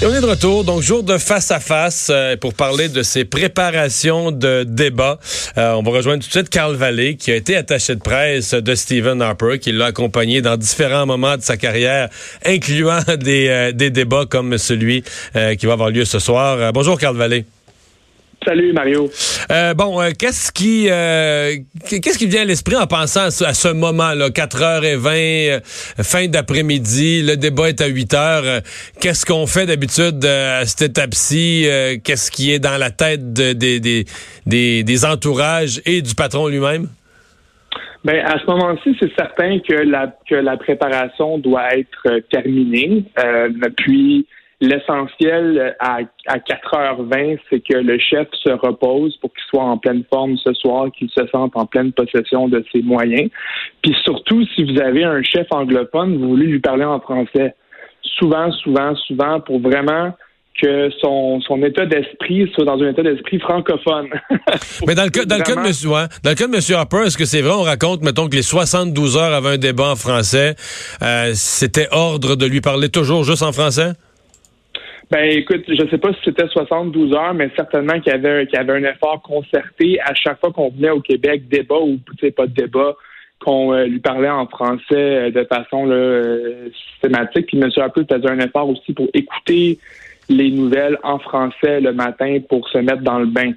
Et on est de retour, donc jour de face à face euh, pour parler de ces préparations de débat. Euh, on va rejoindre tout de suite Carl Vallée, qui a été attaché de presse de Stephen Harper, qui l'a accompagné dans différents moments de sa carrière, incluant des, euh, des débats comme celui qui va avoir lieu ce soir. bonjour Carl Vallée. Salut Mario. Euh, bon, euh, qu'est-ce qui euh, qu'est-ce qui vient à l'esprit en pensant à ce, moment-là, 4h20, fin d'après-midi, le débat est à 8h. qu'est-ce qu'on fait d'habitude à cette étape-ci? qu'est-ce qui est dans la tête des, des, des, entourages et du patron lui-même? Ben, à ce moment-ci, c'est certain que la, que la préparation doit être terminée. puis L'essentiel à, à 4h20, c'est que le chef se repose pour qu'il soit en pleine forme ce soir, qu'il se sente en pleine possession de ses moyens. Puis surtout, si vous avez un chef anglophone, vous voulez lui parler en français. Souvent, souvent, souvent, pour vraiment que son, son état d'esprit soit dans un état d'esprit francophone. Mais dans le, cas, dans, le cas de monsieur, dans le cas de M. Harper, est-ce que c'est vrai, on raconte, mettons, que les 72 heures avant un débat en français, euh, c'était ordre de lui parler toujours juste en français? Ben écoute, je ne sais pas si c'était 72 heures, mais certainement qu'il y avait qu'il y avait un effort concerté à chaque fois qu'on venait au Québec, débat ou pas de débat, qu'on euh, lui parlait en français euh, de façon là, euh, systématique. Puis M. Apple faisait un effort aussi pour écouter les nouvelles en français le matin pour se mettre dans le bain.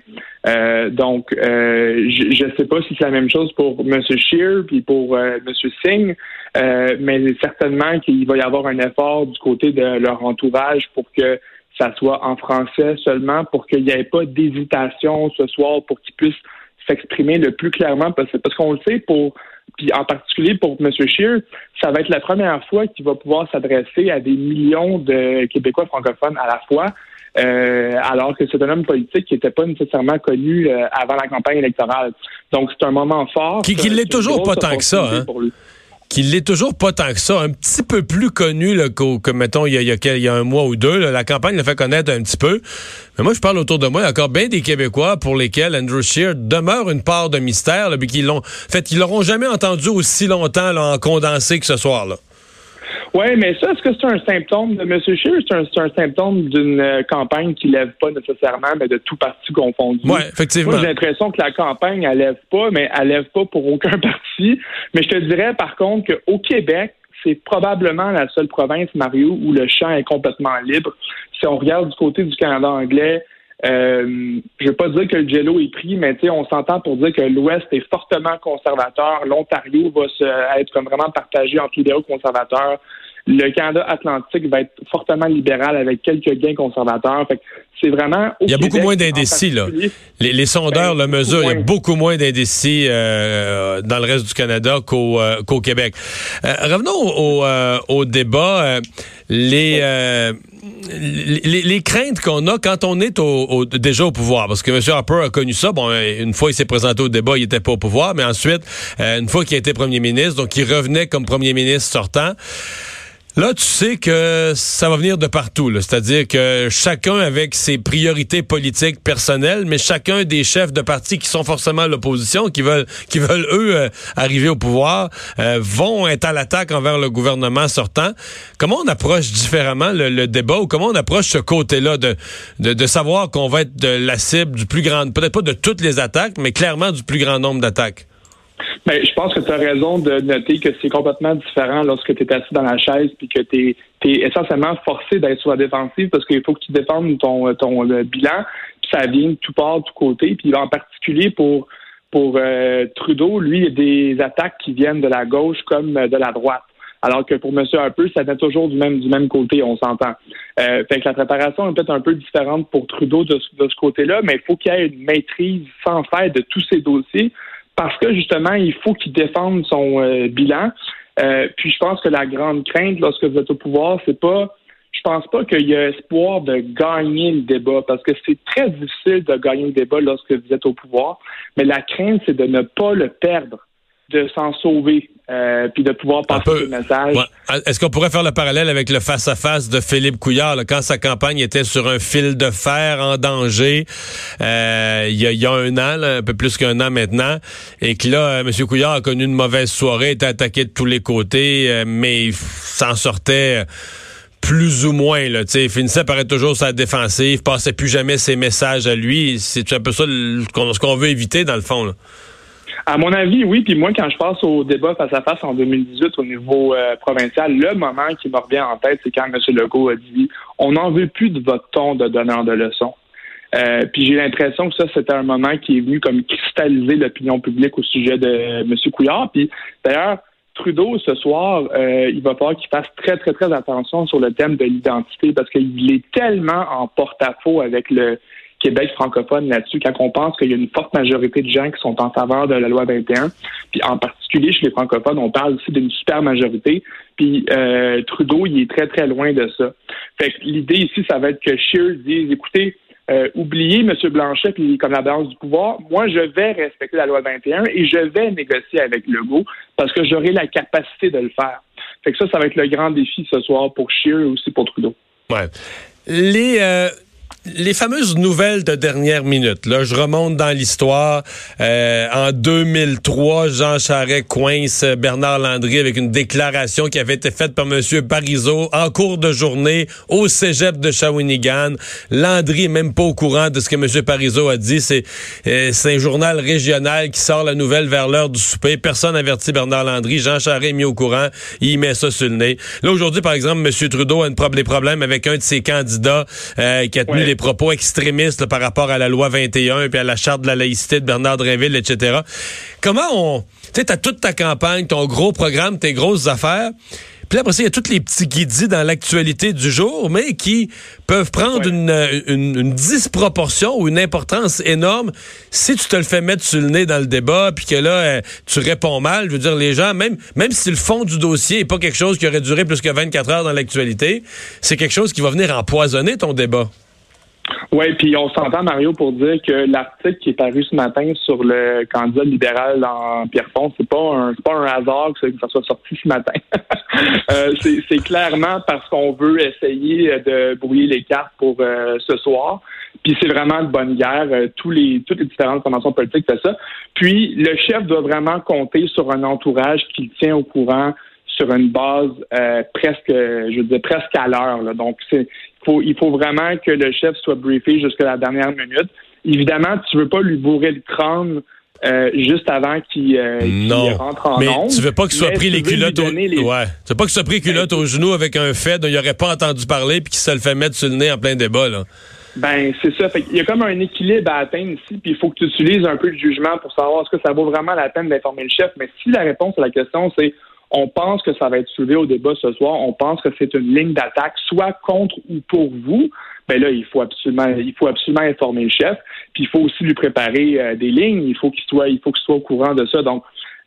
donc, je ne sais pas si c'est la même chose pour M. Scheer puis pour M. Singh, mais certainement qu'il va y avoir un effort du côté de leur entourage pour que ça soit en français seulement, pour qu'il n'y ait pas d'hésitation ce soir, pour qu'ils puissent s'exprimer le plus clairement possible. Parce qu'on le sait, pour puis en particulier pour M. Scheer, ça va être la première fois qu'il va pouvoir s'adresser à des millions de Québécois francophones à la fois. Euh, alors que c'est un homme politique qui n'était pas nécessairement connu euh, avant la campagne électorale. Donc c'est un moment fort. Qui, qui l'est toujours pas tant que ça. Hein? Qu'il l'est toujours pas tant que ça, un petit peu plus connu là, que, mettons, il y, a, il, y a, un mois ou deux. la campagne l'a fait connaître un petit peu. Mais moi, je parle autour de moi, il y encore bien des Québécois pour lesquels Andrew Scheer demeure une part de mystère, là, qu'ils l'ont, fait, ils l'auront jamais entendu aussi longtemps là, en condensé que ce soir-là. Oui, mais ça, est-ce que c'est un symptôme de M. Scheer? C'est un, un, symptôme d'une euh, campagne qui lève pas nécessairement, mais de tout parti confondu? Oui, effectivement. j'ai l'impression que la campagne, elle lève pas, mais elle lève pas pour aucun parti. Mais je te dirais, par contre, qu'au Québec, c'est probablement la seule province, Mario, où le champ est complètement libre. Si on regarde du côté du Canada anglais, euh, je veux pas dire que le jello est pris, mais on s'entend pour dire que l'Ouest est fortement conservateur. L'Ontario va se, être comme vraiment partagé entre libéraux conservateurs. Le Canada atlantique va être fortement libéral avec quelques gains conservateurs. c'est vraiment. Il y a beaucoup moins d'indécis, là. Les, sondeurs le mesurent. Il y a beaucoup moins d'indécis euh, dans le reste du Canada qu'au euh, Québec. Euh, revenons au, débat. les, les, craintes qu'on a quand on est au, déjà au pouvoir, parce que M. Harper a connu ça. Bon, une fois il s'est présenté au débat, il n'était pas au pouvoir, mais ensuite, une fois qu'il a été premier ministre, donc il revenait comme premier ministre sortant. Là, tu sais que ça va venir de partout. C'est-à-dire que chacun avec ses priorités politiques personnelles, mais chacun des chefs de parti qui sont forcément à l'opposition, qui veulent, qui veulent eux euh, arriver au pouvoir, euh, vont être à l'attaque envers le gouvernement sortant. Comment on approche différemment le, débat ou comment on approche ce côté-là de, de, de, savoir qu'on va être de la cible du plus grand, peut-être pas de toutes les attaques, mais clairement du plus grand nombre d'attaques? Ben, je pense que tu as raison de noter que c'est complètement différent lorsque tu es assis dans la chaise puis que tu es, essentiellement forcé d'être sur la défensive parce qu'il faut que tu défendes ton, ton bilan. Puis ça vient de tout part, de tout côté. Puis en particulier pour pour euh, Trudeau, lui, il y a des attaques qui viennent de la gauche comme de la droite. Alors que pour M. Harper, ça vient toujours du même du même côté, on s'entend. Euh, fait que la préparation est peut-être un peu différente pour Trudeau de, de ce côté-là, mais il faut qu'il y ait une maîtrise sans faire de tous ces dossiers parce que justement, il faut qu'il défende son euh, bilan. Euh, puis je pense que la grande crainte lorsque vous êtes au pouvoir, c'est pas je pense pas qu'il y a espoir de gagner le débat parce que c'est très difficile de gagner le débat lorsque vous êtes au pouvoir, mais la crainte, c'est de ne pas le perdre de s'en sauver, euh, puis de pouvoir passer le message. Est-ce qu'on pourrait faire le parallèle avec le face-à-face de Philippe Couillard, quand sa campagne était sur un fil de fer en danger, euh, il y, a un an, un peu plus qu'un an maintenant, et que là, euh, M. Couillard a connu une mauvaise soirée, était attaqué de tous les côtés, mais il s'en sortait plus ou moins. Là, il finissait par être toujours sa défensive, passait plus jamais ses messages à lui. C'est un peu ça ce qu'on veut éviter dans le fond. Là. À mon avis, oui. Puis moi, quand je passe au débat face à face en 2018 au niveau euh, provincial, le moment qui me revient en tête, c'est quand M. Legault a dit on n'en veut plus de votre ton de donneur de leçons. Euh, puis j'ai l'impression que ça, c'était un moment qui est venu comme cristalliser l'opinion publique au sujet de M. Couillard. Puis d'ailleurs, Trudeau, ce soir, euh, il va falloir qu'il fasse très, très, très attention sur le thème de l'identité parce qu'il est tellement en porte-à-faux avec le Québec francophone là-dessus quand on pense qu'il y a une forte majorité de gens qui sont en faveur de la loi 21. Puis en particulier chez les francophones, on parle aussi d'une super majorité. Puis euh, Trudeau, il est très, très loin de ça. Fait que l'idée ici, ça va être que Scheer dise, écoutez, euh, oubliez M. Blanchet et comme la balance du pouvoir. Moi, je vais respecter la loi 21 et je vais négocier avec Legault parce que j'aurai la capacité de le faire. Fait que ça, ça va être le grand défi ce soir pour Scheer et aussi pour Trudeau. Ouais. Les, euh, les fameuses nouvelles de dernière minute, là, je remonte dans l'histoire. Euh, en 2003, Jean Charest coince Bernard Landry avec une déclaration qui avait été faite par M. Parizeau en cours de journée au cégep de Shawinigan. Landry est même pas au courant de ce que M. Parizeau a dit. C'est euh, un journal régional qui sort la nouvelle vers l'heure du souper. Personne n'avertit Bernard Landry. Jean Charest est mis au courant. Il met ça sur le nez. Là, aujourd'hui, par exemple, M. Trudeau a une des problèmes avec un de ses candidats euh, qui a tenu des propos extrémistes par rapport à la loi 21 puis à la charte de la laïcité de Bernard Drinville, etc. Comment on... Tu sais, t'as toute ta campagne, ton gros programme, tes grosses affaires. Puis après ça, il y a tous les petits guidis dans l'actualité du jour, mais qui peuvent prendre une, disproportion ou une importance énorme si tu te le fais mettre sur le nez dans le débat, puis que là, euh, tu réponds mal. Je veux dire, les gens, même, même si le fond du dossier n'est pas quelque chose qui aurait duré plus que 24 heures dans l'actualité, c'est quelque chose qui va venir empoisonner ton débat. Oui, puis on s'entend, Mario, pour dire que l'article qui est paru ce matin sur le candidat libéral en Pierrefonds, c'est pas un pas un hasard que ça soit sorti ce matin. euh, c'est clairement parce qu'on veut essayer de brouiller les cartes pour euh, ce soir. Puis c'est vraiment de bonne guerre. Euh, tous les, toutes les différentes formations politiques font ça. Puis le chef doit vraiment compter sur un entourage qui le tient au courant sur une base euh, presque, je veux dire, presque à l'heure. Donc, faut, il faut vraiment que le chef soit briefé jusqu'à la dernière minute. Évidemment, tu veux pas lui bourrer le crâne euh, juste avant qu'il euh, rentre en mais tu veux pas qu'il soit pris les culottes au... ouais. Tu veux pas qu'il soit pris les culottes au genou avec un fait dont il aurait pas entendu parler puis qu'il se le fait mettre sur le nez en plein débat là. Ben, c'est ça. il y a comme un équilibre à atteindre ici, puis il faut que tu utilises un peu de jugement pour savoir est-ce que ça vaut vraiment la peine d'informer le chef. Mais si la réponse à la question, c'est on pense que ça va être soulevé au débat ce soir. On pense que c'est une ligne d'attaque, soit contre ou pour vous. Ben là, il faut absolument, il faut absolument informer le chef. Puis il faut aussi lui préparer euh, des lignes. Il faut qu'il soit, il faut qu'il soit au courant de ça. Donc,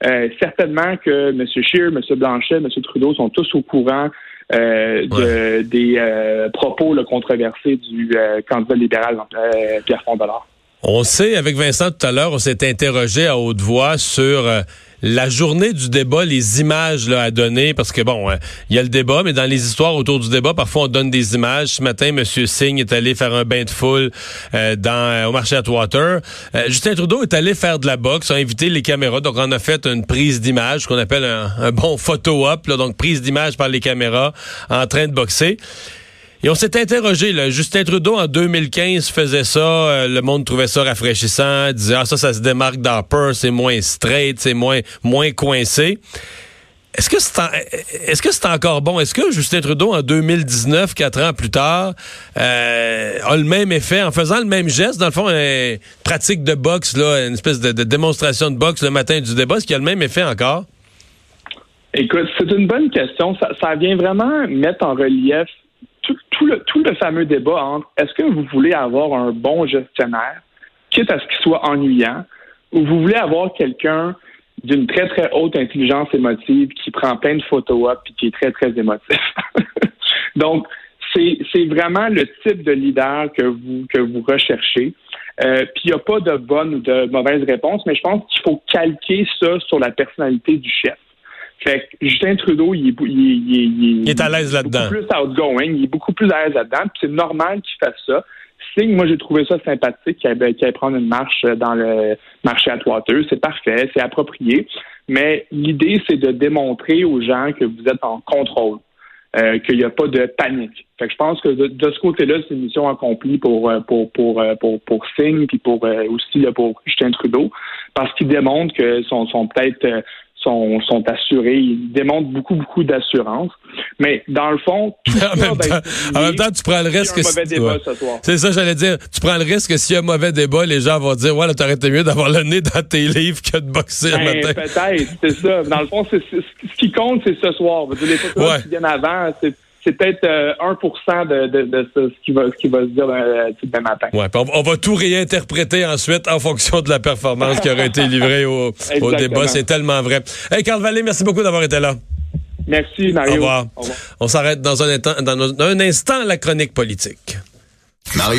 euh, certainement que M. Scheer, M. Blanchet, M. Trudeau sont tous au courant euh, de, des propos controversés du candidat libéral Pierre Fondolard. On sait, avec Vincent tout à l'heure, on s'est interrogé à haute voix sur la journée du débat, les images là, à donner, parce que bon, euh, il y a le débat, mais dans les histoires autour du débat, parfois on donne des images. Ce matin, M. Singh est allé faire un bain de foule euh, dans euh, au marché Atwater. Justin Trudeau est allé faire de la boxe, a invité les caméras, donc on a fait une prise d'image, qu'on appelle un, bon photo-op, donc prise d'image par les caméras en train de boxer. Et on s'est interrogé, là. Justin Trudeau, en 2015, faisait ça. Euh, le monde trouvait ça rafraîchissant. Disait, ah, ça, ça se démarque d'Harper. C'est moins straight, c'est moins, coincé. Est-ce que c'est est-ce que c'est encore bon? Est-ce que Justin Trudeau, en 2019, quatre ans plus tard, euh, a le même effet en faisant le même geste? Dans le fond, une pratique de boxe, là, une espèce de, démonstration de boxe le matin du débat, est-ce qu'il a le même effet encore? Écoute, c'est une bonne question. Ça vient vraiment mettre en relief tout, le, tout le fameux débat entre est-ce que vous voulez avoir un bon gestionnaire, quitte à ce qu'il soit ennuyant, ou vous voulez avoir quelqu'un d'une très, très haute intelligence émotive qui prend plein de photos et qui est très, très émotif? Donc, c'est vraiment le type de leader que vous, que vous recherchez. Euh, puis il n'y a pas de bonne ou de mauvaise réponse, mais je pense qu'il faut calquer ça sur la personnalité du chef. Fait que Justin Trudeau, il est, il, est à l'aise là-dedans. plus outgoing, il est beaucoup plus à l'aise là-dedans. c'est normal qu'il fasse ça. Signe, moi, j'ai trouvé ça sympathique qu'il aille, prendre une marche dans le marché à toiteux. C'est parfait, c'est approprié. Mais l'idée, c'est de démontrer aux gens que vous êtes en contrôle. euh, qu'il n'y a pas de panique. Fait que je pense que de, ce côté-là, c'est une mission accomplie pour euh, pour pour euh, pour, pour Singh puis pour aussi là, pour Justin Trudeau parce qu'ils démontrent que sont, sont peut-être sont, sont assurés. Ils démontrent beaucoup, beaucoup d'assurance. Mais dans le fond, tout en, même temps, en, même temps, tu prends le risque. C'est ça, j'allais dire. Tu prends le risque que s'il y a un mauvais débat, les gens vont dire, ouais, là, t'aurais été mieux d'avoir le nez dans tes livres que de boxer ben, matin. Peut-être, c'est ça. Dans le fond, ce qui compte, c'est ce soir. Les photos qui viennent avant, c'est c'est peut-être 1 euh, de, de, ce, qui va, ce qui va se dire euh, demain matin. Ouais, on, va tout réinterpréter ensuite en fonction de la performance qui aurait été livrée au, au débat. C'est tellement vrai. Hey, Carl Vallée, merci beaucoup d'avoir été là. Merci, Mario. Au revoir. On s'arrête dans un, dans un instant la chronique politique. Mario.